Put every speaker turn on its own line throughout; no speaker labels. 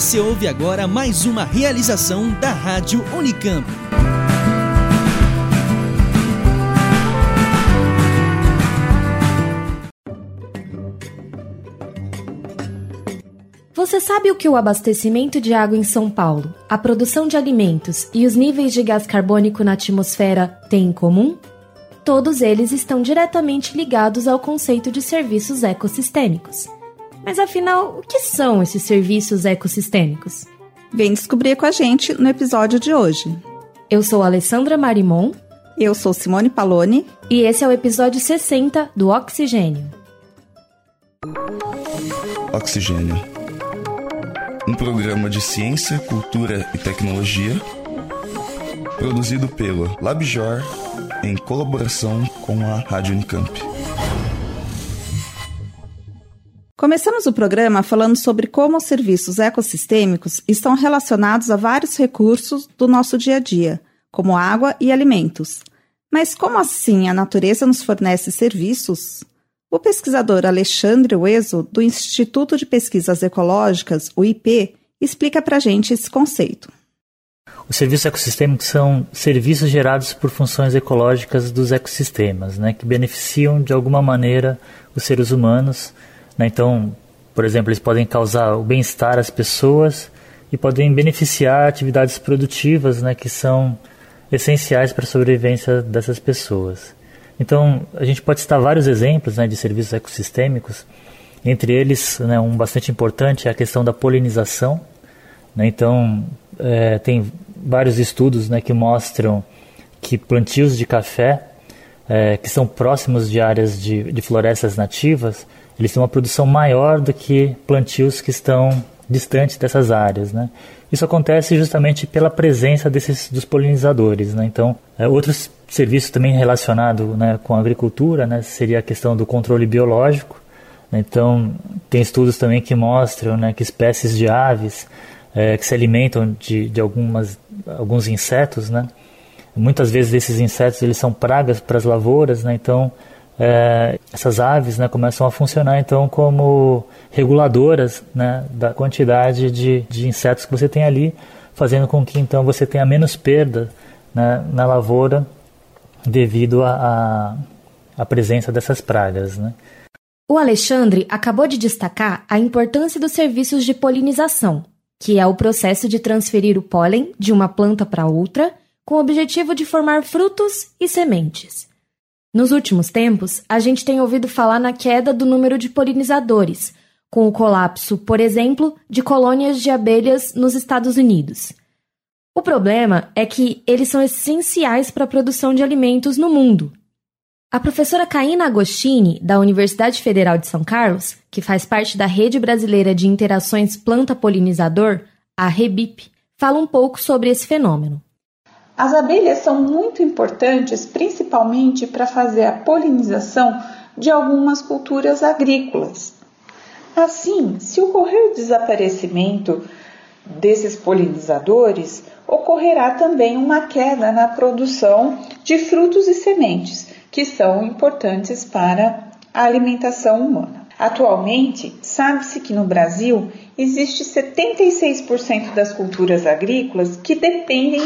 Você ouve agora mais uma realização da Rádio Unicamp.
Você sabe o que o abastecimento de água em São Paulo, a produção de alimentos e os níveis de gás carbônico na atmosfera têm em comum? Todos eles estão diretamente ligados ao conceito de serviços ecossistêmicos. Mas afinal, o que são esses serviços ecossistêmicos?
Vem descobrir com a gente no episódio de hoje.
Eu sou Alessandra Marimon.
Eu sou Simone Paloni.
E esse é o episódio 60 do Oxigênio.
Oxigênio. Um programa de ciência, cultura e tecnologia produzido pelo LabJor em colaboração com a Rádio Unicamp.
Começamos o programa falando sobre como os serviços ecossistêmicos estão relacionados a vários recursos do nosso dia a dia, como água e alimentos. Mas como assim a natureza nos fornece serviços? O pesquisador Alexandre Ueso, do Instituto de Pesquisas Ecológicas, o IP, explica para a gente esse conceito.
Os serviços ecossistêmicos são serviços gerados por funções ecológicas dos ecossistemas, né, que beneficiam de alguma maneira os seres humanos né? Então, por exemplo, eles podem causar o bem-estar às pessoas e podem beneficiar atividades produtivas né, que são essenciais para a sobrevivência dessas pessoas. Então, a gente pode citar vários exemplos né, de serviços ecossistêmicos, entre eles, né, um bastante importante é a questão da polinização. Né? Então, é, tem vários estudos né, que mostram que plantios de café é, que são próximos de áreas de, de florestas nativas eles têm uma produção maior do que plantios que estão distantes dessas áreas, né? Isso acontece justamente pela presença desses dos polinizadores, né? Então, é, outros serviços também relacionados né, com a agricultura, né, seria a questão do controle biológico. Né? Então, tem estudos também que mostram né, que espécies de aves é, que se alimentam de, de algumas, alguns insetos, né? Muitas vezes esses insetos eles são pragas para as lavouras, né? Então, é, essas aves né, começam a funcionar então como reguladoras né, da quantidade de, de insetos que você tem ali, fazendo com que então você tenha menos perda né, na lavoura devido à presença dessas pragas. Né.
O Alexandre acabou de destacar a importância dos serviços de polinização, que é o processo de transferir o pólen de uma planta para outra com o objetivo de formar frutos e sementes. Nos últimos tempos, a gente tem ouvido falar na queda do número de polinizadores, com o colapso, por exemplo, de colônias de abelhas nos Estados Unidos. O problema é que eles são essenciais para a produção de alimentos no mundo. A professora Caína Agostini, da Universidade Federal de São Carlos, que faz parte da Rede Brasileira de Interações Planta-Polinizador, a REBIP, fala um pouco sobre esse fenômeno.
As abelhas são muito importantes, principalmente para fazer a polinização de algumas culturas agrícolas. Assim, se ocorrer o desaparecimento desses polinizadores, ocorrerá também uma queda na produção de frutos e sementes, que são importantes para a alimentação humana. Atualmente, sabe-se que no Brasil existe 76% das culturas agrícolas que dependem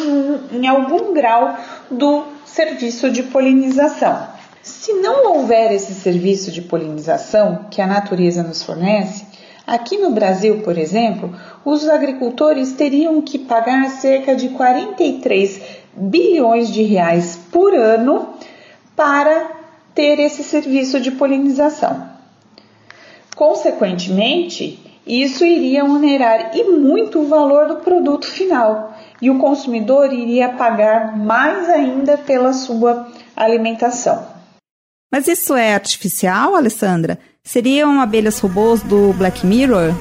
em algum grau do serviço de polinização. Se não houver esse serviço de polinização que a natureza nos fornece, aqui no Brasil, por exemplo, os agricultores teriam que pagar cerca de 43 bilhões de reais por ano para ter esse serviço de polinização. Consequentemente, isso iria onerar e muito o valor do produto final e o consumidor iria pagar mais ainda pela sua alimentação.
Mas isso é artificial, Alessandra? Seriam abelhas robôs do Black Mirror?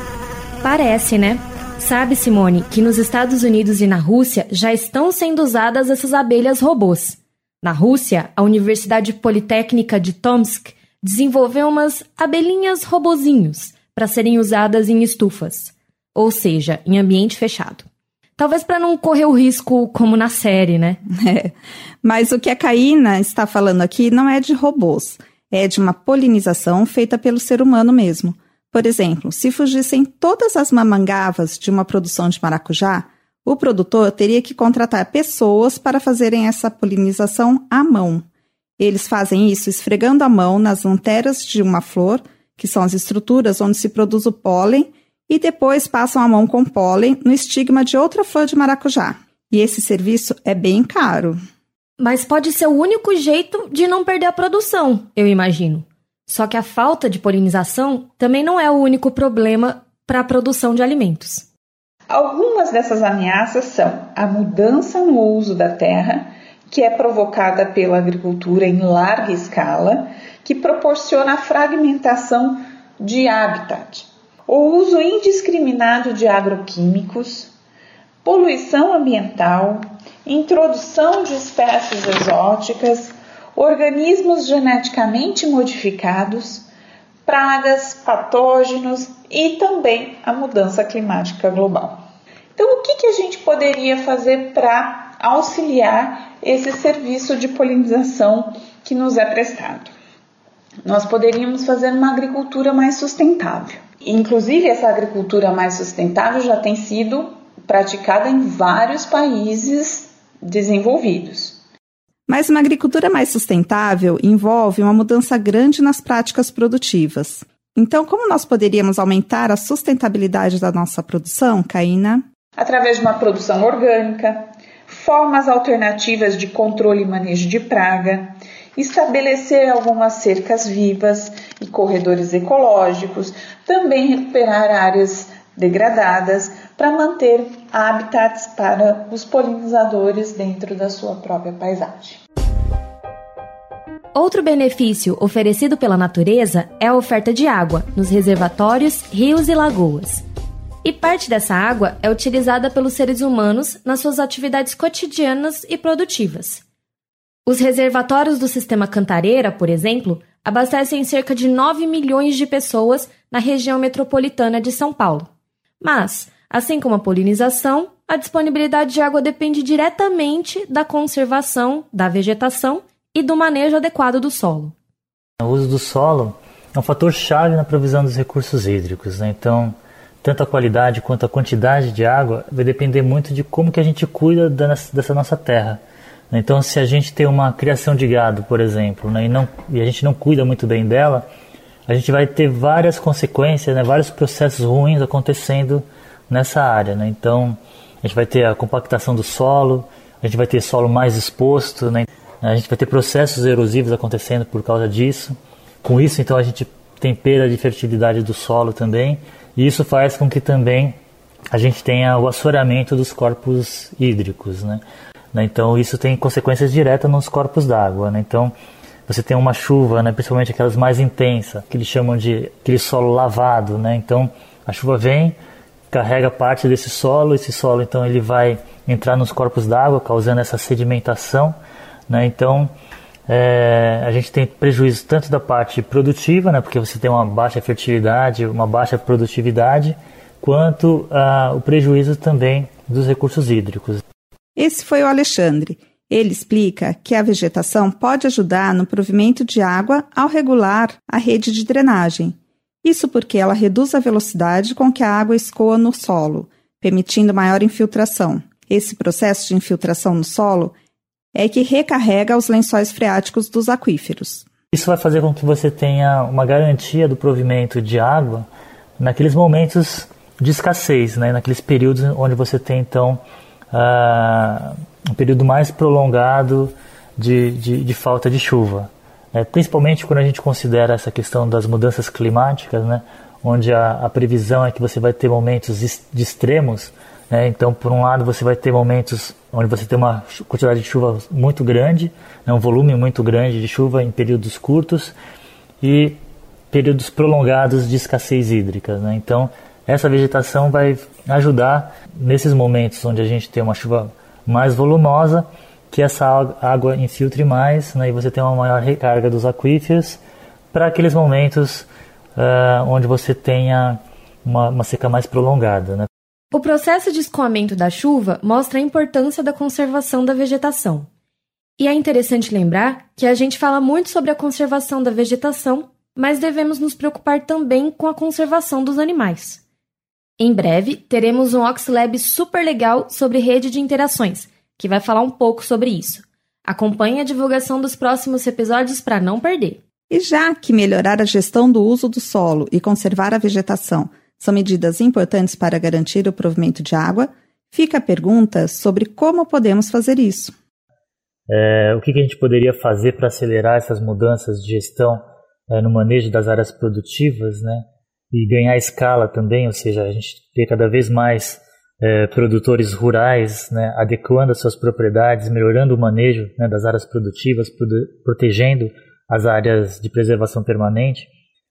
Parece, né? Sabe, Simone, que nos Estados Unidos e na Rússia já estão sendo usadas essas abelhas robôs. Na Rússia, a Universidade Politécnica de Tomsk desenvolveu umas abelhinhas robozinhos para serem usadas em estufas, ou seja, em ambiente fechado. Talvez para não correr o risco como na série, né?
É. Mas o que a Caína está falando aqui não é de robôs, é de uma polinização feita pelo ser humano mesmo. Por exemplo, se fugissem todas as mamangavas de uma produção de maracujá, o produtor teria que contratar pessoas para fazerem essa polinização à mão. Eles fazem isso esfregando a mão nas anteras de uma flor, que são as estruturas onde se produz o pólen, e depois passam a mão com pólen no estigma de outra flor de maracujá. E esse serviço é bem caro.
Mas pode ser o único jeito de não perder a produção, eu imagino. Só que a falta de polinização também não é o único problema para a produção de alimentos.
Algumas dessas ameaças são a mudança no uso da terra, que é provocada pela agricultura em larga escala, que proporciona a fragmentação de habitat, o uso indiscriminado de agroquímicos, poluição ambiental, introdução de espécies exóticas, organismos geneticamente modificados, pragas, patógenos e também a mudança climática global. Então, o que, que a gente poderia fazer para auxiliar esse serviço de polinização que nos é prestado? Nós poderíamos fazer uma agricultura mais sustentável. Inclusive, essa agricultura mais sustentável já tem sido praticada em vários países desenvolvidos.
Mas uma agricultura mais sustentável envolve uma mudança grande nas práticas produtivas. Então, como nós poderíamos aumentar a sustentabilidade da nossa produção, Caína?
Através de uma produção orgânica, formas alternativas de controle e manejo de praga, estabelecer algumas cercas vivas e corredores ecológicos, também recuperar áreas degradadas para manter habitats para os polinizadores dentro da sua própria paisagem.
Outro benefício oferecido pela natureza é a oferta de água nos reservatórios, rios e lagoas. E parte dessa água é utilizada pelos seres humanos nas suas atividades cotidianas e produtivas. Os reservatórios do sistema Cantareira, por exemplo, abastecem cerca de 9 milhões de pessoas na região metropolitana de São Paulo. Mas, assim como a polinização, a disponibilidade de água depende diretamente da conservação da vegetação e do manejo adequado do solo.
O uso do solo é um fator chave na provisão dos recursos hídricos. Né? Então, tanto a qualidade quanto a quantidade de água vai depender muito de como que a gente cuida dessa nossa terra. Então, se a gente tem uma criação de gado, por exemplo, né, e, não, e a gente não cuida muito bem dela, a gente vai ter várias consequências, né, vários processos ruins acontecendo nessa área. Né? Então, a gente vai ter a compactação do solo, a gente vai ter solo mais exposto, né? a gente vai ter processos erosivos acontecendo por causa disso. Com isso, então, a gente tem perda de fertilidade do solo também, e isso faz com que também a gente tenha o assoreamento dos corpos hídricos. Né? Então, isso tem consequências diretas nos corpos d'água. Né? Então, você tem uma chuva, né, principalmente aquelas mais intensas, que eles chamam de aquele solo lavado, né? Então a chuva vem, carrega parte desse solo, esse solo então ele vai entrar nos corpos d'água, causando essa sedimentação, né? Então é, a gente tem prejuízo tanto da parte produtiva, né, porque você tem uma baixa fertilidade, uma baixa produtividade, quanto uh, o prejuízo também dos recursos hídricos.
Esse foi o Alexandre. Ele explica que a vegetação pode ajudar no provimento de água ao regular a rede de drenagem. Isso porque ela reduz a velocidade com que a água escoa no solo, permitindo maior infiltração. Esse processo de infiltração no solo é que recarrega os lençóis freáticos dos aquíferos.
Isso vai fazer com que você tenha uma garantia do provimento de água naqueles momentos de escassez, né? naqueles períodos onde você tem então uh, um período mais prolongado de, de, de falta de chuva. É, principalmente quando a gente considera essa questão das mudanças climáticas, né, onde a, a previsão é que você vai ter momentos de extremos. Né, então, por um lado, você vai ter momentos onde você tem uma quantidade de chuva muito grande, né, um volume muito grande de chuva em períodos curtos e períodos prolongados de escassez hídrica. Né? Então, essa vegetação vai ajudar nesses momentos onde a gente tem uma chuva mais volumosa, que essa água infiltre mais né, e você tem uma maior recarga dos aquíferos para aqueles momentos uh, onde você tenha uma, uma seca mais prolongada. Né?
O processo de escoamento da chuva mostra a importância da conservação da vegetação. E é interessante lembrar que a gente fala muito sobre a conservação da vegetação, mas devemos nos preocupar também com a conservação dos animais. Em breve, teremos um Oxlab super legal sobre rede de interações, que vai falar um pouco sobre isso. Acompanhe a divulgação dos próximos episódios para não perder.
E já que melhorar a gestão do uso do solo e conservar a vegetação são medidas importantes para garantir o provimento de água, fica a pergunta sobre como podemos fazer isso.
É, o que, a gente poderia fazer para acelerar essas mudanças de gestão é, no manejo das áreas produtivas, né? E ganhar escala também, ou seja, a gente ter cada vez mais é, produtores rurais, né, adequando as suas propriedades, melhorando o manejo né, das áreas produtivas, protegendo as áreas de preservação permanente.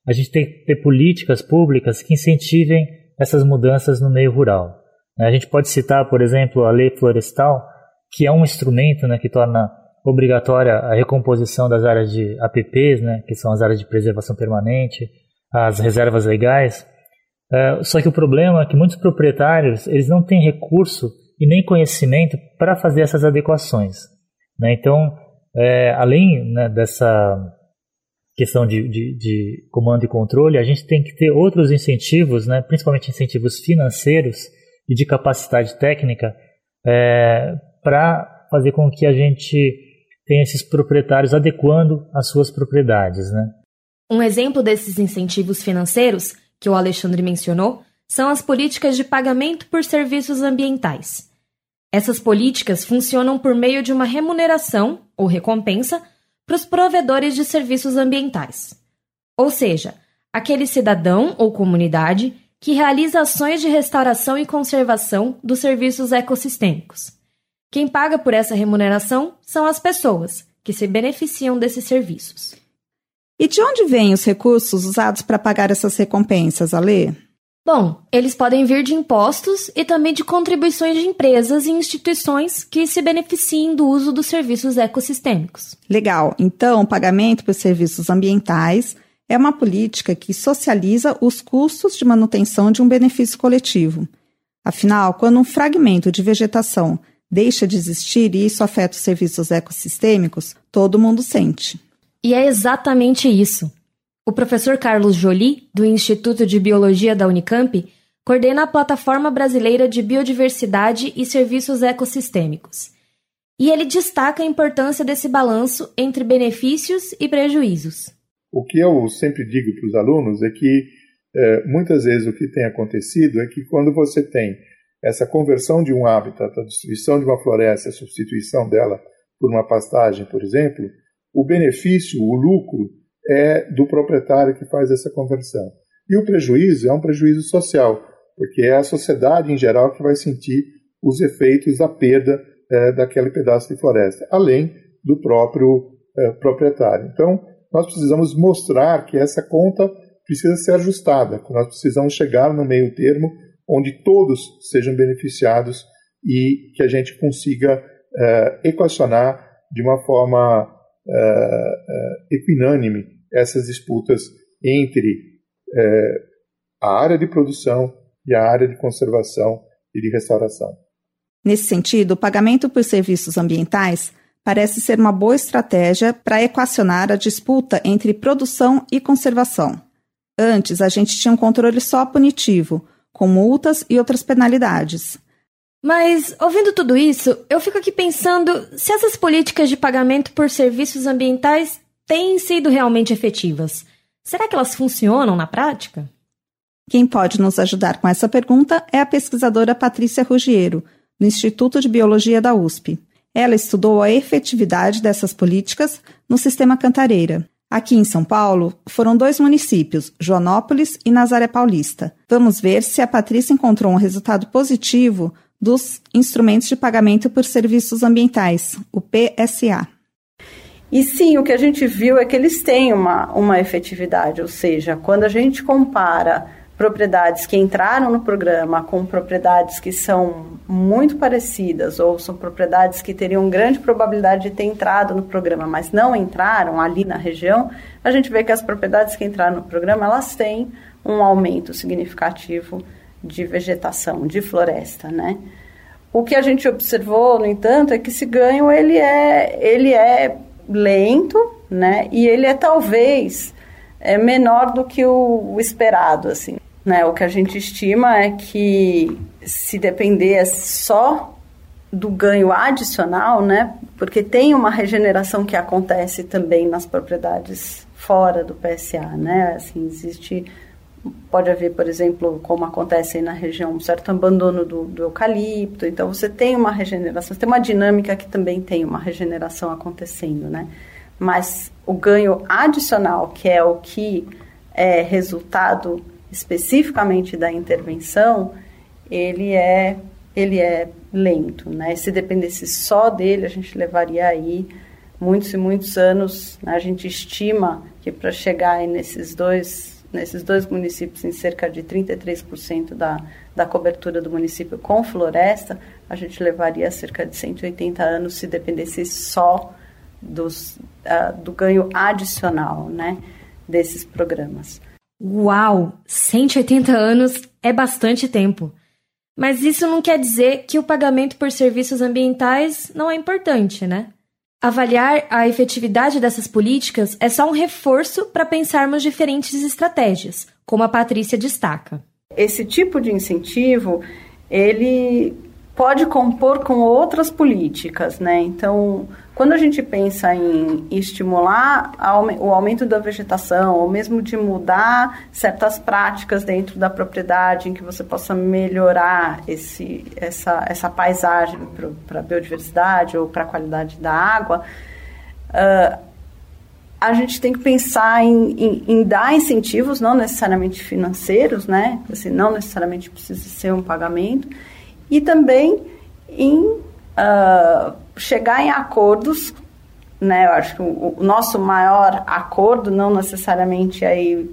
A gente tem que ter políticas públicas que incentivem essas mudanças no meio rural. A gente pode citar, por exemplo, a lei florestal, que é um instrumento né, que torna obrigatória a recomposição das áreas de APPs, né, que são as áreas de preservação permanente, as reservas legais. É, só que o problema é que muitos proprietários eles não têm recurso e nem conhecimento para fazer essas adequações. Né? Então, é, além né, dessa questão de, de, de, comando e controle, a gente tem que ter outros incentivos, né, principalmente incentivos financeiros e de capacidade técnica, é, para fazer com que a gente tenha esses proprietários adequando as suas propriedades. Né?
Um exemplo desses incentivos financeiros que o Alexandre mencionou são as políticas de pagamento por serviços ambientais. Essas políticas funcionam por meio de uma remuneração ou recompensa para os provedores de serviços ambientais. Ou seja, aquele cidadão ou comunidade que realiza ações de restauração e conservação dos serviços ecossistêmicos. Quem paga por essa remuneração são as pessoas que se beneficiam desses serviços.
E de onde vêm os recursos usados para pagar essas recompensas, Alê?
Bom, eles podem vir de impostos e também de contribuições de empresas e instituições que se beneficiem do uso dos serviços ecossistêmicos.
Legal. Então, o pagamento por serviços ambientais é uma política que socializa os custos de manutenção de um benefício coletivo. Afinal, quando um fragmento de vegetação deixa de existir e isso afeta os serviços ecossistêmicos, todo mundo sente.
E é exatamente isso. O professor Carlos Joly, do Instituto de Biologia da Unicamp, coordena a Plataforma Brasileira de Biodiversidade e Serviços Ecossistêmicos. E ele destaca a importância desse balanço entre benefícios e prejuízos.
O que eu sempre digo para os alunos é que é, muitas vezes o que tem acontecido é que quando você tem essa conversão de um hábitat, a destruição de uma floresta, a substituição dela por uma pastagem, por exemplo, o benefício, o lucro, é do proprietário que faz essa conversão. E o prejuízo é um prejuízo social, porque é a sociedade em geral que vai sentir os efeitos da perda é, daquele pedaço de floresta, além do próprio é, proprietário. Então, nós precisamos mostrar que essa conta precisa ser ajustada, que nós precisamos chegar no meio termo onde todos sejam beneficiados e que a gente consiga é, equacionar de uma forma uh, equinânime essas disputas entre uh, a área de produção e a área de conservação e de restauração.
Nesse sentido, o pagamento por serviços ambientais parece ser uma boa estratégia para equacionar a disputa entre produção e conservação. Antes, a gente tinha um controle só punitivo, com multas e outras penalidades.
Mas, ouvindo tudo isso, eu fico aqui pensando se essas políticas de pagamento por serviços ambientais têm sido realmente efetivas. Será que elas funcionam na prática?
Quem pode nos ajudar com essa pergunta é a pesquisadora Patrícia Ruggiero, do Instituto de Biologia da USP. Ela estudou a efetividade dessas políticas no sistema Cantareira. Aqui em São Paulo, foram dois municípios, Joanópolis e Nazaré Paulista. Vamos ver se a Patrícia encontrou um resultado positivo dos instrumentos de pagamento por serviços ambientais, o PSA.
E sim, o que a gente viu é que eles têm uma, uma efetividade, ou seja, quando a gente compara propriedades que entraram no programa com propriedades que são muito parecidas ou são propriedades que teriam grande probabilidade de ter entrado no programa, mas não entraram ali na região, a gente vê que as propriedades que entraram no programa elas têm um aumento significativo de vegetação, de floresta, né? O que a gente observou, no entanto, é que esse ganho ele é, ele é lento, né? E ele é talvez é menor do que o, o esperado, assim. Né? O que a gente estima é que se depender só do ganho adicional, né? Porque tem uma regeneração que acontece também nas propriedades fora do PSA, né? Assim, existe pode haver, por exemplo, como acontece aí na região, um certo abandono do, do, eucalipto. Então, você tem uma regeneração, tem uma dinâmica que também tem uma regeneração acontecendo, né? Mas o ganho adicional, que é o que é resultado especificamente da intervenção, ele é ele é lento, né? Se dependesse só dele, a gente levaria aí muitos e muitos anos. Né? A gente estima que para chegar nesses dois nesses dois municípios em cerca de 33% da, da cobertura do município com floresta, a gente levaria cerca de 180 anos se dependesse só dos, uh, do ganho adicional né, desses programas.
Uau! 180 anos é bastante tempo. Mas isso não quer dizer que o pagamento por serviços ambientais não é importante, né? Avaliar a efetividade dessas políticas é só um reforço para pensarmos diferentes estratégias, como a Patrícia destaca.
Esse tipo de incentivo, ele pode compor com outras políticas, né? Então, quando a gente pensa em estimular o aumento da vegetação, ou mesmo de mudar certas práticas dentro da propriedade, em que você possa melhorar esse, essa, essa paisagem para a biodiversidade ou para a qualidade da água, uh, a gente tem que pensar em, em, em, dar incentivos, não necessariamente financeiros, né? Assim, não necessariamente precisa ser um pagamento, e também em uh, chegar em acordos, né? Eu acho que o, o, nosso maior acordo, não necessariamente aí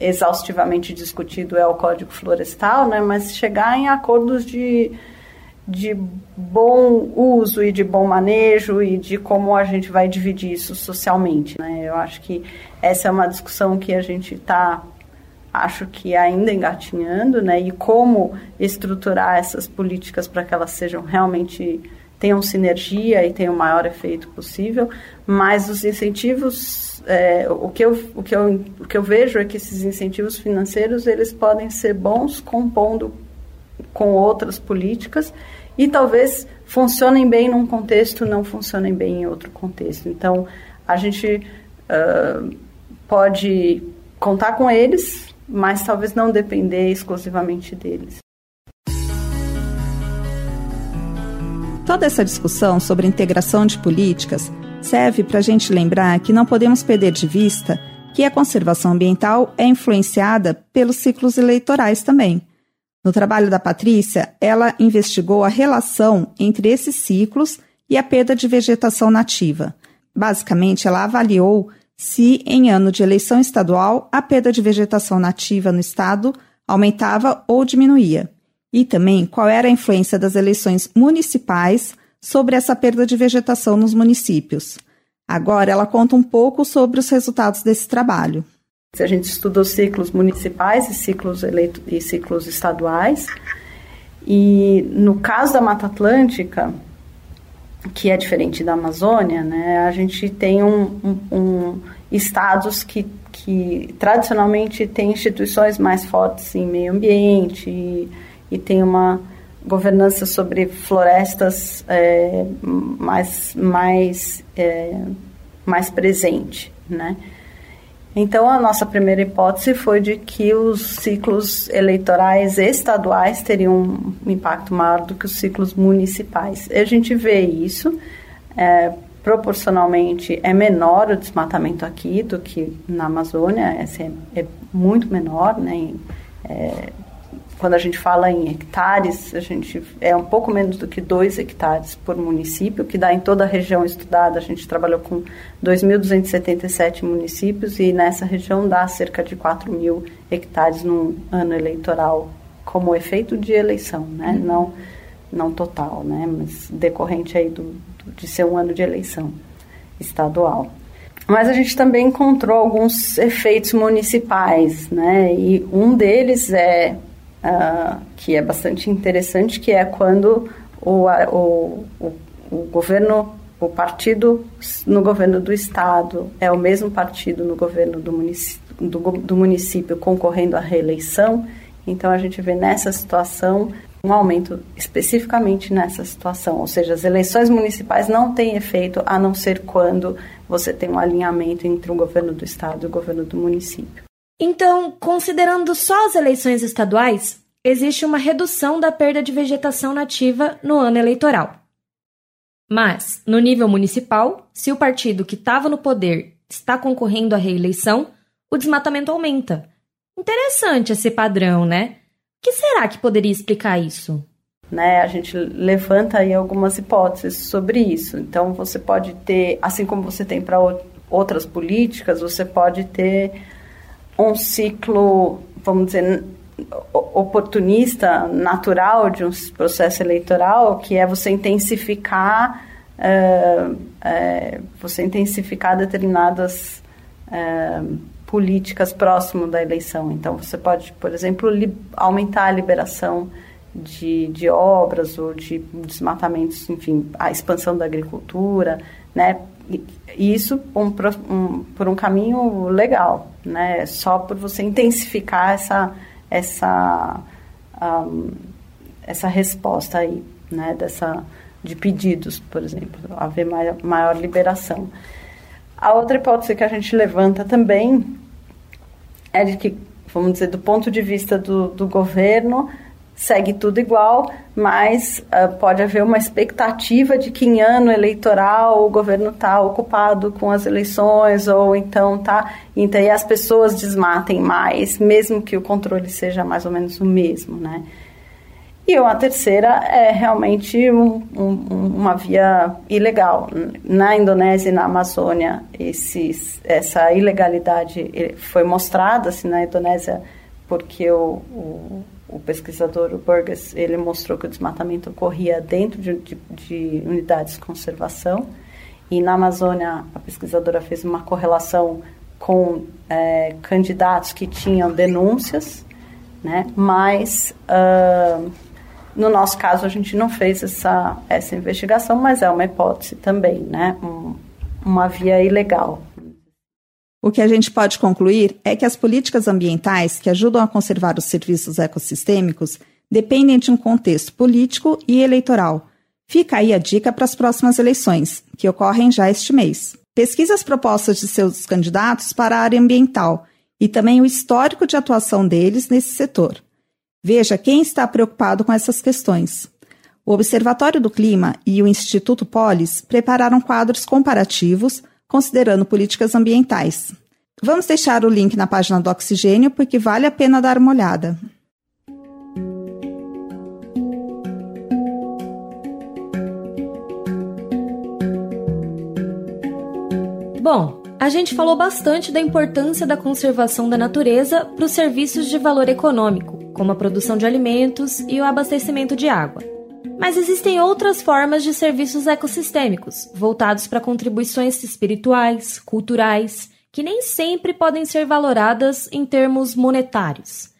exaustivamente discutido é o Código Florestal, né? Mas chegar em acordos de de bom uso e de bom manejo e de como a gente vai dividir isso socialmente, né? Eu acho que essa é uma discussão que a gente está acho que ainda engatinhando, né? E como estruturar essas políticas para que elas sejam realmente tenham sinergia e tenham o maior efeito possível, mas os incentivos, é, o, que eu, o, que eu, o que eu vejo é que esses incentivos financeiros, eles podem ser bons compondo com outras políticas e talvez funcionem bem num contexto, não funcionem bem em outro contexto. Então, a gente uh, pode contar com eles, mas talvez não depender exclusivamente deles.
Toda essa discussão sobre integração de políticas serve para a gente lembrar que não podemos perder de vista que a conservação ambiental é influenciada pelos ciclos eleitorais também. No trabalho da Patrícia, ela investigou a relação entre esses ciclos e a perda de vegetação nativa. Basicamente, ela avaliou se, em ano de eleição estadual, a perda de vegetação nativa no estado aumentava ou diminuía, e também qual era a influência das eleições municipais sobre essa perda de vegetação nos municípios. Agora ela conta um pouco sobre os resultados desse trabalho.
A gente estuda os ciclos municipais e ciclos, eleito, e ciclos estaduais. E no caso da Mata Atlântica, que é diferente da Amazônia, né, a gente tem um, um, um estados que, que tradicionalmente têm instituições mais fortes em meio ambiente e, e tem uma governança sobre florestas é, mais, mais, é, mais presente, né? Então, a nossa primeira hipótese foi de que os ciclos eleitorais estaduais teriam um impacto maior do que os ciclos municipais. A gente vê isso, é, proporcionalmente é menor o desmatamento aqui do que na Amazônia, é, é muito menor, né? É, quando a gente fala em hectares, a gente é um pouco menos do que 2 hectares por município, que dá em toda a região estudada. A gente trabalhou com 2.277 municípios e nessa região dá cerca de 4 mil hectares no ano eleitoral, como efeito de eleição, né? Uhum. Não, não total, né? Mas decorrente aí do, de ser um ano de eleição estadual. Mas a gente também encontrou alguns efeitos municipais, né? E um deles é uh, que é bastante interessante, que é quando o, o, o, o governo, o partido no governo do estado é o mesmo partido no governo do município, do, do município concorrendo à reeleição. Então a gente vê nessa situação um aumento especificamente nessa situação, ou seja, as eleições municipais não têm efeito a não ser quando você tem um alinhamento entre o governo do estado e o governo do município.
Então, considerando só as eleições estaduais, existe uma redução da perda de vegetação nativa no ano eleitoral. Mas, no nível municipal, se o partido que estava no poder está concorrendo à reeleição, o desmatamento aumenta. Interessante esse padrão, né? O que será que poderia explicar isso?
Né, a gente levanta aí algumas hipóteses sobre isso. Então, você pode ter, assim como você tem para outras políticas, você pode ter um ciclo, vamos dizer, oportunista, natural de um processo eleitoral, que é você intensificar, é, você intensificar determinadas é, políticas próximo da eleição. Então, você pode, por exemplo, aumentar a liberação de, de obras ou de desmatamentos, enfim, a expansão da agricultura, né? Isso um, um, por um caminho legal, né? Só por você intensificar essa essa um, essa resposta aí, né? Dessa de pedidos, por exemplo, haver maior, maior liberação. A outra hipótese que a gente levanta também é de que, vamos dizer, do ponto de vista do, do governo, segue tudo igual, mas uh, pode haver uma expectativa de que em ano eleitoral o governo está ocupado com as eleições ou então tá então e as pessoas desmatem mais, mesmo que o controle seja mais ou menos o mesmo, né? E uma terceira é realmente um, um, uma via ilegal. Na Indonésia e na Amazônia, esses, essa ilegalidade eh, foi mostrada, assim, na Indonésia, porque o, o o pesquisador, o Burgess, ele mostrou que o desmatamento ocorria dentro de, de, de, unidades de conservação. E na Amazônia, a pesquisadora fez uma correlação com é, candidatos que tinham denúncias, né? mas uh, no nosso caso a gente não fez essa, essa investigação, mas é uma hipótese também, né? Um, uma via ilegal.
O que a gente pode concluir é que as políticas ambientais que ajudam a conservar os serviços ecossistêmicos dependem de um contexto político e eleitoral. Fica aí a dica para as próximas eleições, que ocorrem já este mês. Pesquise as propostas de seus candidatos para a área ambiental e também o histórico de atuação deles nesse setor. Veja quem está preocupado com essas questões. O Observatório do Clima e o Instituto Polis prepararam quadros comparativos considerando políticas ambientais. Vamos deixar o link na página do Oxigênio porque vale a pena dar uma olhada.
Bom, a gente falou bastante da importância da conservação da natureza para os serviços de valor econômico, como a produção de alimentos e o abastecimento de água. Mas existem outras formas de serviços ecossistêmicos, voltados para contribuições espirituais, culturais, que nem sempre podem ser valoradas em termos monetários.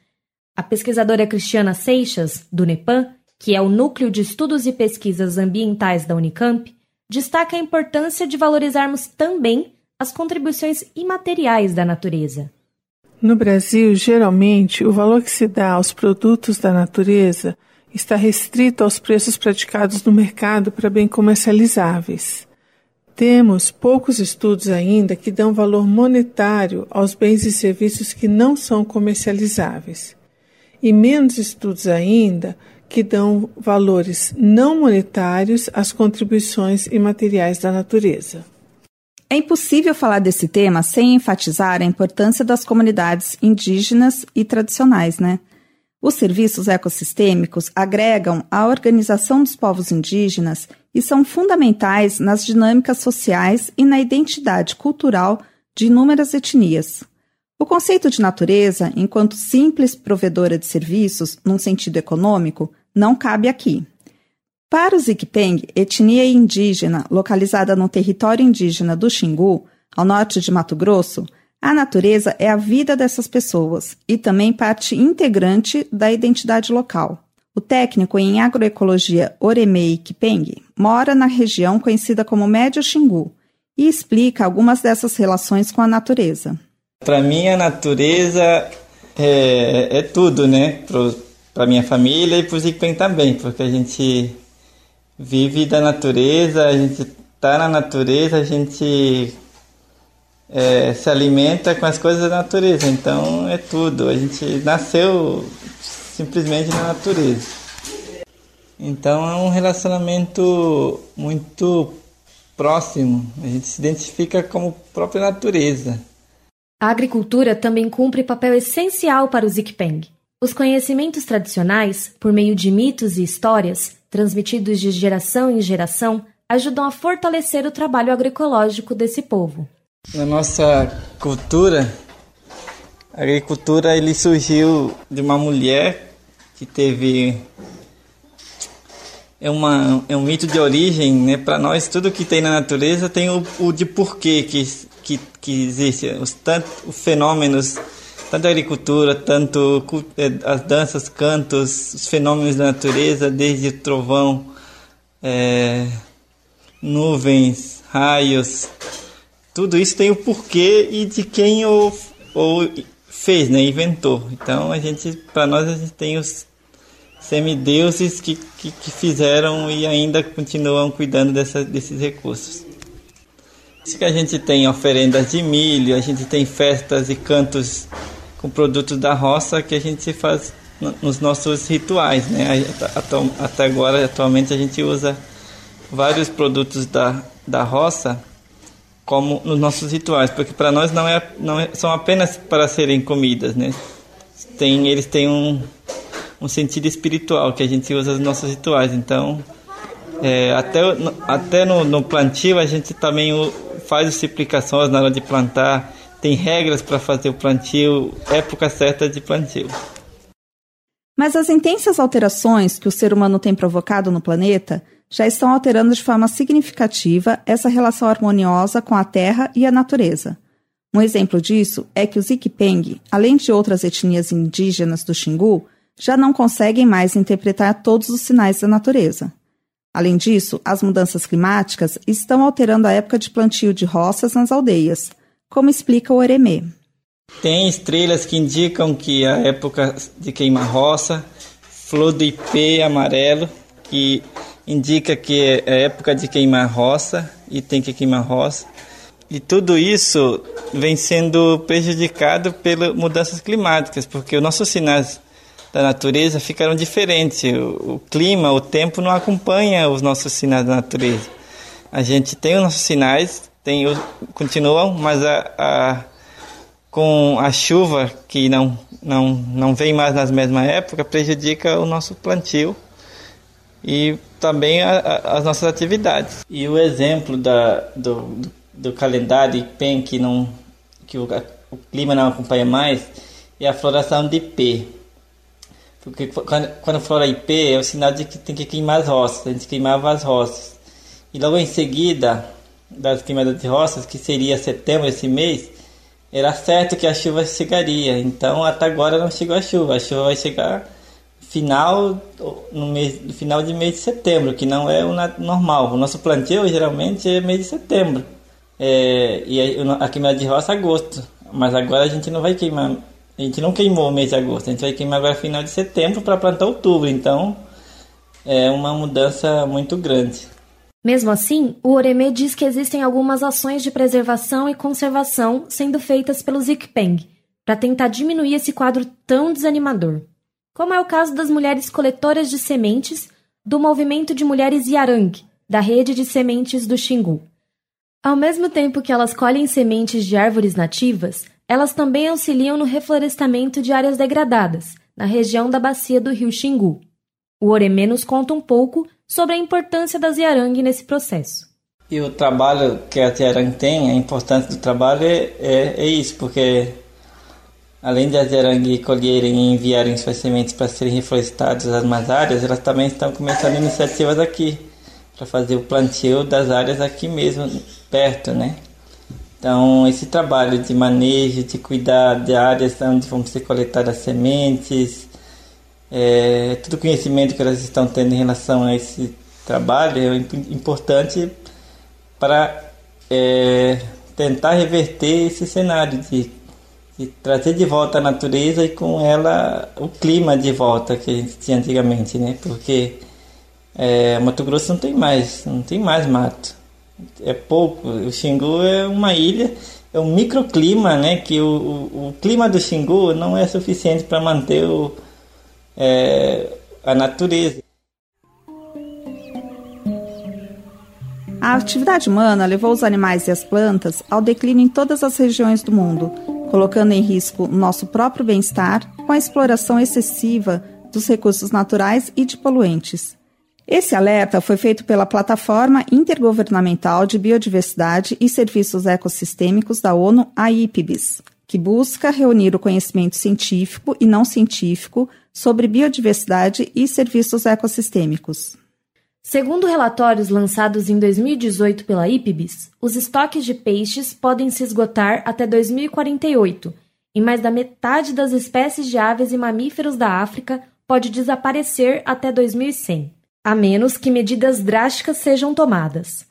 A pesquisadora Cristiana Seixas, do NEPAM, que é o Núcleo de Estudos e Pesquisas Ambientais da Unicamp, destaca a importância de valorizarmos também as contribuições imateriais da natureza.
No Brasil, geralmente, o valor que se dá aos produtos da natureza está restrito aos preços praticados no mercado para bem comercializáveis. Temos poucos estudos ainda que dão valor monetário aos bens e serviços que não são comercializáveis, e menos estudos ainda que dão valores não monetários às contribuições imateriais da natureza.
É impossível falar desse tema sem enfatizar a importância das comunidades indígenas e tradicionais, né? Os serviços ecossistêmicos agregam a organização dos povos indígenas e são fundamentais nas dinâmicas sociais e na identidade cultural de inúmeras etnias. O conceito de natureza, enquanto simples provedora de serviços, num sentido econômico, não cabe aqui. Para os Igpeng, etnia indígena localizada no território indígena do Xingu, ao norte de Mato Grosso, a natureza é a vida dessas pessoas e também parte integrante da identidade local. O técnico em agroecologia Oremei Kipeng mora na região conhecida como Médio Xingu e explica algumas dessas relações com a natureza.
Para mim, a natureza é, é tudo, né? Para minha família e para o Zikpen também, porque a gente vive da natureza, a gente está na natureza, a gente é, se alimenta com as coisas da natureza. Então é tudo. A gente nasceu simplesmente na natureza. Então é um relacionamento muito próximo. A gente se identifica como própria natureza.
A agricultura também cumpre papel essencial para o Zikpeng. Os conhecimentos tradicionais, por meio de mitos e histórias, transmitidos de geração em geração, ajudam a fortalecer o trabalho agroecológico desse povo.
Na nossa cultura, a agricultura ele surgiu de uma mulher que teve é, uma, é um mito de origem, né? Para nós tudo que tem na natureza tem o, o de porquê que, que, que existe, os tanto os fenômenos, tanto a agricultura, tanto é, as danças, cantos, os fenômenos da natureza, desde trovão, é, nuvens, raios, tudo isso tem o porquê e de quem o, o fez, né? Inventou. Então a gente, para nós a gente tem os semideuses que, que, que fizeram e ainda continuam cuidando dessa, desses recursos. Isso que a gente tem oferendas de milho, a gente tem festas e cantos com produtos da roça que a gente faz nos nossos rituais, né? Até agora, atualmente, a gente usa vários produtos da, da roça como nos nossos rituais, porque para nós não é, não é, são apenas para serem comidas, né? Tem, eles têm um, um sentido espiritual que a gente usa nos nossos rituais. Então, é, até, até no, no, plantio a gente também faz as explicações na hora de plantar, tem regras para fazer o plantio, época certa de plantio.
Mas as intensas alterações que o ser humano tem provocado no planeta já estão alterando de forma significativa essa relação harmoniosa com a terra e a natureza. Um exemplo disso é que os Ikipeng, além de outras etnias indígenas do Xingu, já não conseguem mais interpretar todos os sinais da natureza. Além disso, as mudanças climáticas estão alterando a época de plantio de roças nas aldeias, como explica o Oremê.
Tem estrelas que indicam que a época de queimar roça, flor do ipê amarelo, que indica que é época de queimar roça e tem que queimar roça. E tudo isso vem sendo prejudicado pelas mudanças climáticas, porque os nossos sinais da natureza ficaram diferentes. O, o clima, o tempo não acompanha os nossos sinais da natureza. A gente tem os nossos sinais, tem continuam, mas a, a, com a chuva que não, não, não vem mais nas mesmas épocas, prejudica o nosso plantio e também a, a, as nossas atividades. E o exemplo da, do, do, calendário IPEN que, não, que o, o, clima não acompanha mais é a floração de IP. Porque quando, quando flora IP é o sinal de que tem que queimar as roças, a gente queimava as roças. E logo em seguida das queimadas de roças, que seria setembro esse mês, era certo que a chuva chegaria. Então até agora não chegou a chuva, a chuva vai chegar final no mês no final de mês de setembro, que não é o normal. O nosso plantio geralmente é mês de setembro. É, e a, queimada de roça agosto. Mas agora a gente não vai queimar. A gente não queimou o mês de agosto. A gente vai queimar agora final de setembro para plantar outubro. Então é uma mudança muito grande.
Mesmo assim, o Oremê diz que existem algumas ações de preservação e conservação sendo feitas pelos Ikpeng para tentar diminuir esse quadro tão desanimador como é o caso das mulheres coletoras de sementes do movimento de mulheres Yarang, da rede de sementes do Xingu. Ao mesmo tempo que elas colhem sementes de árvores nativas, elas também auxiliam no reflorestamento de áreas degradadas, na região da bacia do rio Xingu. O Oremê nos conta um pouco sobre a importância das Yarang nesse processo.
E o trabalho que a Yarang tem, a importância do trabalho é, é, é isso, porque Além de as arangues colherem e enviarem suas sementes para serem reflorestadas as mais áreas, elas também estão começando iniciativas aqui para fazer o plantio das áreas aqui mesmo, perto, né? Então, esse trabalho de manejo, de cuidar de áreas onde vão ser coletadas sementes, é, todo o conhecimento que elas estão tendo em relação a esse trabalho é importante para é, tentar reverter esse cenário de de trazer de volta a natureza e com ela o clima de volta que a gente tinha antigamente, né? Porque é, Mato Grosso não tem mais, não tem mais mato. É pouco. O Xingu é uma ilha, é um microclima, né? Que o, o, o clima do Xingu não é suficiente para manter o, é, a natureza.
A atividade humana levou os animais e as plantas ao declínio em todas as regiões do mundo, colocando em risco nosso próprio bem-estar com a exploração excessiva dos recursos naturais e de poluentes. Esse alerta foi feito pela Plataforma Intergovernamental de Biodiversidade e Serviços Ecossistêmicos da ONU, a IPBES, que busca reunir o conhecimento científico e não científico sobre biodiversidade e serviços ecossistêmicos.
Segundo relatórios lançados em 2018 pela IPBES, os estoques de peixes podem se esgotar até 2048 e mais da metade das espécies de aves e mamíferos da África pode desaparecer até 2100, a menos que medidas drásticas sejam tomadas.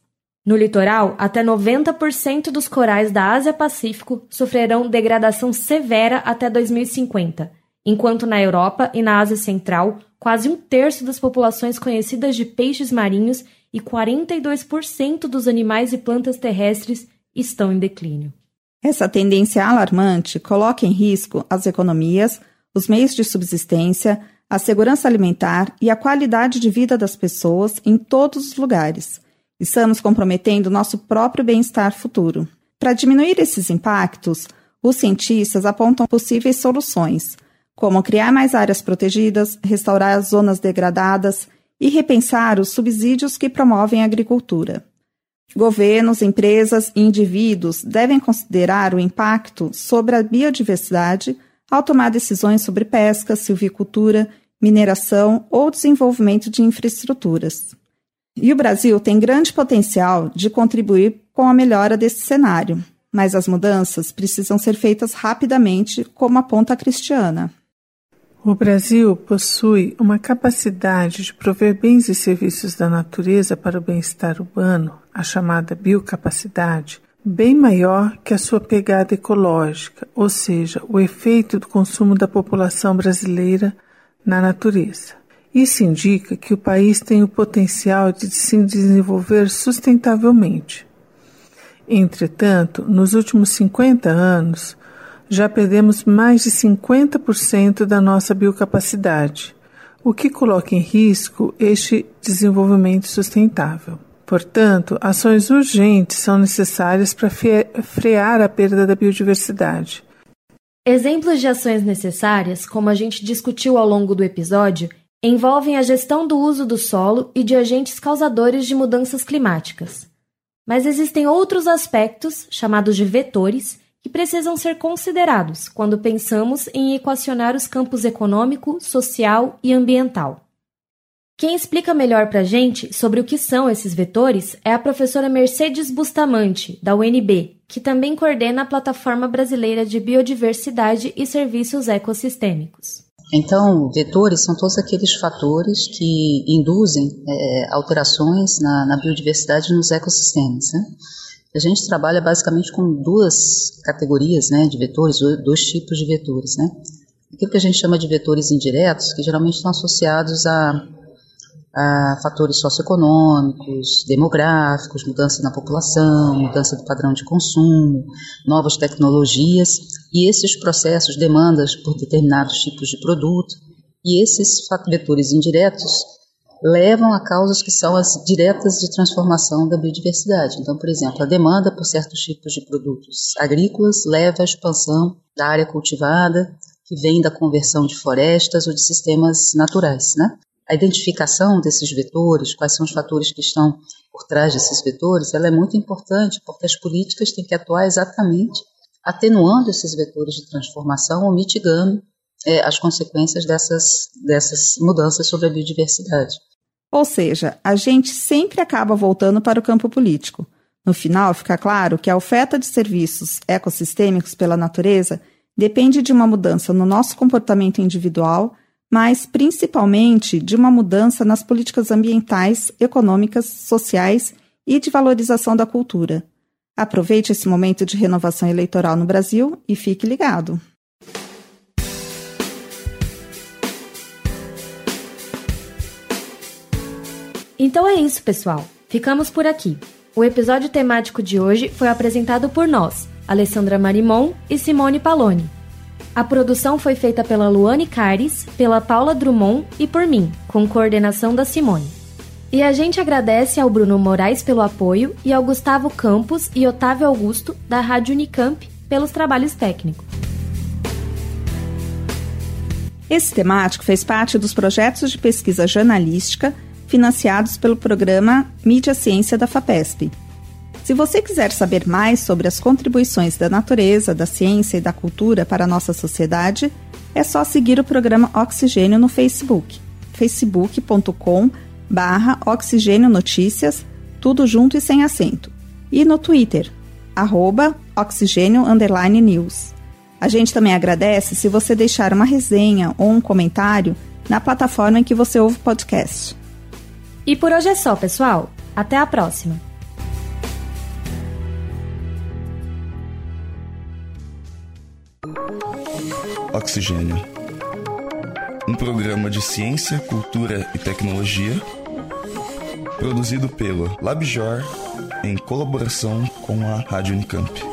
No litoral, até 90% dos corais da Ásia-Pacífico sofrerão degradação severa até 2050, enquanto na Europa e na Ásia Central quase um terço das populações conhecidas de peixes marinhos e 42% dos animais e plantas terrestres estão em declínio.
Essa tendência alarmante coloca em risco as economias, os meios de subsistência, a segurança alimentar e a qualidade de vida das pessoas em todos os lugares. Estamos comprometendo nosso próprio bem-estar futuro. Para diminuir esses impactos, os cientistas apontam possíveis soluções, como criar mais áreas protegidas, restaurar as zonas degradadas e repensar os subsídios que promovem a agricultura. Governos, empresas e indivíduos devem considerar o impacto sobre a biodiversidade ao tomar decisões sobre pesca, silvicultura, mineração ou desenvolvimento de infraestruturas. E o Brasil tem grande potencial de contribuir com a melhora desse cenário, mas as mudanças precisam ser feitas rapidamente, como aponta a Cristiana.
O Brasil possui uma capacidade de prover bens e serviços da natureza para o bem-estar humano, a chamada biocapacidade, bem maior que a sua pegada ecológica, ou seja, o efeito do consumo da população brasileira na natureza. Isso indica que o país tem o potencial de se desenvolver sustentavelmente. Entretanto, nos últimos 50 anos, já perdemos mais de 50% da nossa biocapacidade, o que coloca em risco este desenvolvimento sustentável. Portanto, ações urgentes são necessárias para frear a perda da biodiversidade.
Exemplos de ações necessárias, como a gente discutiu ao longo do episódio, envolvem a gestão do uso do solo e de agentes causadores de mudanças climáticas. Mas existem outros aspectos, chamados de vetores, que precisam ser considerados quando pensamos em equacionar os campos econômico, social e ambiental. Quem explica melhor para a gente sobre o que são esses vetores é a professora Mercedes Bustamante, da UNB, que também coordena a Plataforma Brasileira de Biodiversidade e Serviços Ecossistêmicos.
Então, vetores são todos aqueles fatores que induzem é, alterações na, na, biodiversidade nos ecossistemas. Né? A gente trabalha basicamente com duas categorias né, de vetores, dois tipos de vetores. Né? Aquilo que a gente chama de vetores indiretos, que geralmente estão associados a, a fatores socioeconômicos, demográficos, mudança na população, mudança do padrão de consumo, novas tecnologias, e esses processos demandas por determinados tipos de produto, e esses vetores indiretos levam a causas que são as diretas de transformação da biodiversidade. Então, por exemplo, a demanda por certos tipos de produtos agrícolas leva à expansão da área cultivada, que vem da conversão de florestas ou de sistemas naturais, né? A identificação desses vetores, quais são os fatores que estão por trás desses vetores, ela é muito importante porque as políticas têm que atuar exatamente atenuando esses vetores de transformação ou mitigando é, as consequências dessas, dessas mudanças sobre a biodiversidade.
Ou seja, a gente sempre acaba voltando para o campo político. No final, fica claro que a oferta de serviços ecossistêmicos pela natureza depende de uma mudança no nosso comportamento individual, mas principalmente de uma mudança nas políticas ambientais, econômicas, sociais e de valorização da cultura. Aproveite esse momento de renovação eleitoral no Brasil e fique ligado.
Então é isso, pessoal. Ficamos por aqui. O episódio temático de hoje foi apresentado por nós, Alessandra Marimon e Simone Paloni. A produção foi feita pela Luane Caires, pela Paula Drummond e por mim, com coordenação da Simone. E a gente agradece ao Bruno Moraes pelo apoio e ao Gustavo Campos e Otávio Augusto, da Rádio Unicamp, pelos trabalhos técnicos.
Esse temático fez parte dos projetos de pesquisa jornalística financiados pelo programa Mídia Ciência da FAPESP. Se você quiser saber mais sobre as contribuições da natureza, da ciência e da cultura para a nossa sociedade, é só seguir o programa Oxigênio no Facebook, facebook.com barra Oxigênio Notícias, tudo junto e sem acento. E no Twitter, arroba Oxigênio News. A gente também agradece se você deixar uma resenha ou um comentário na plataforma em que você ouve o podcast.
E por hoje é só, pessoal. Até a próxima.
Oxigênio. Um programa de ciência, cultura e tecnologia produzido pelo LabJor em colaboração com a Rádio Unicamp.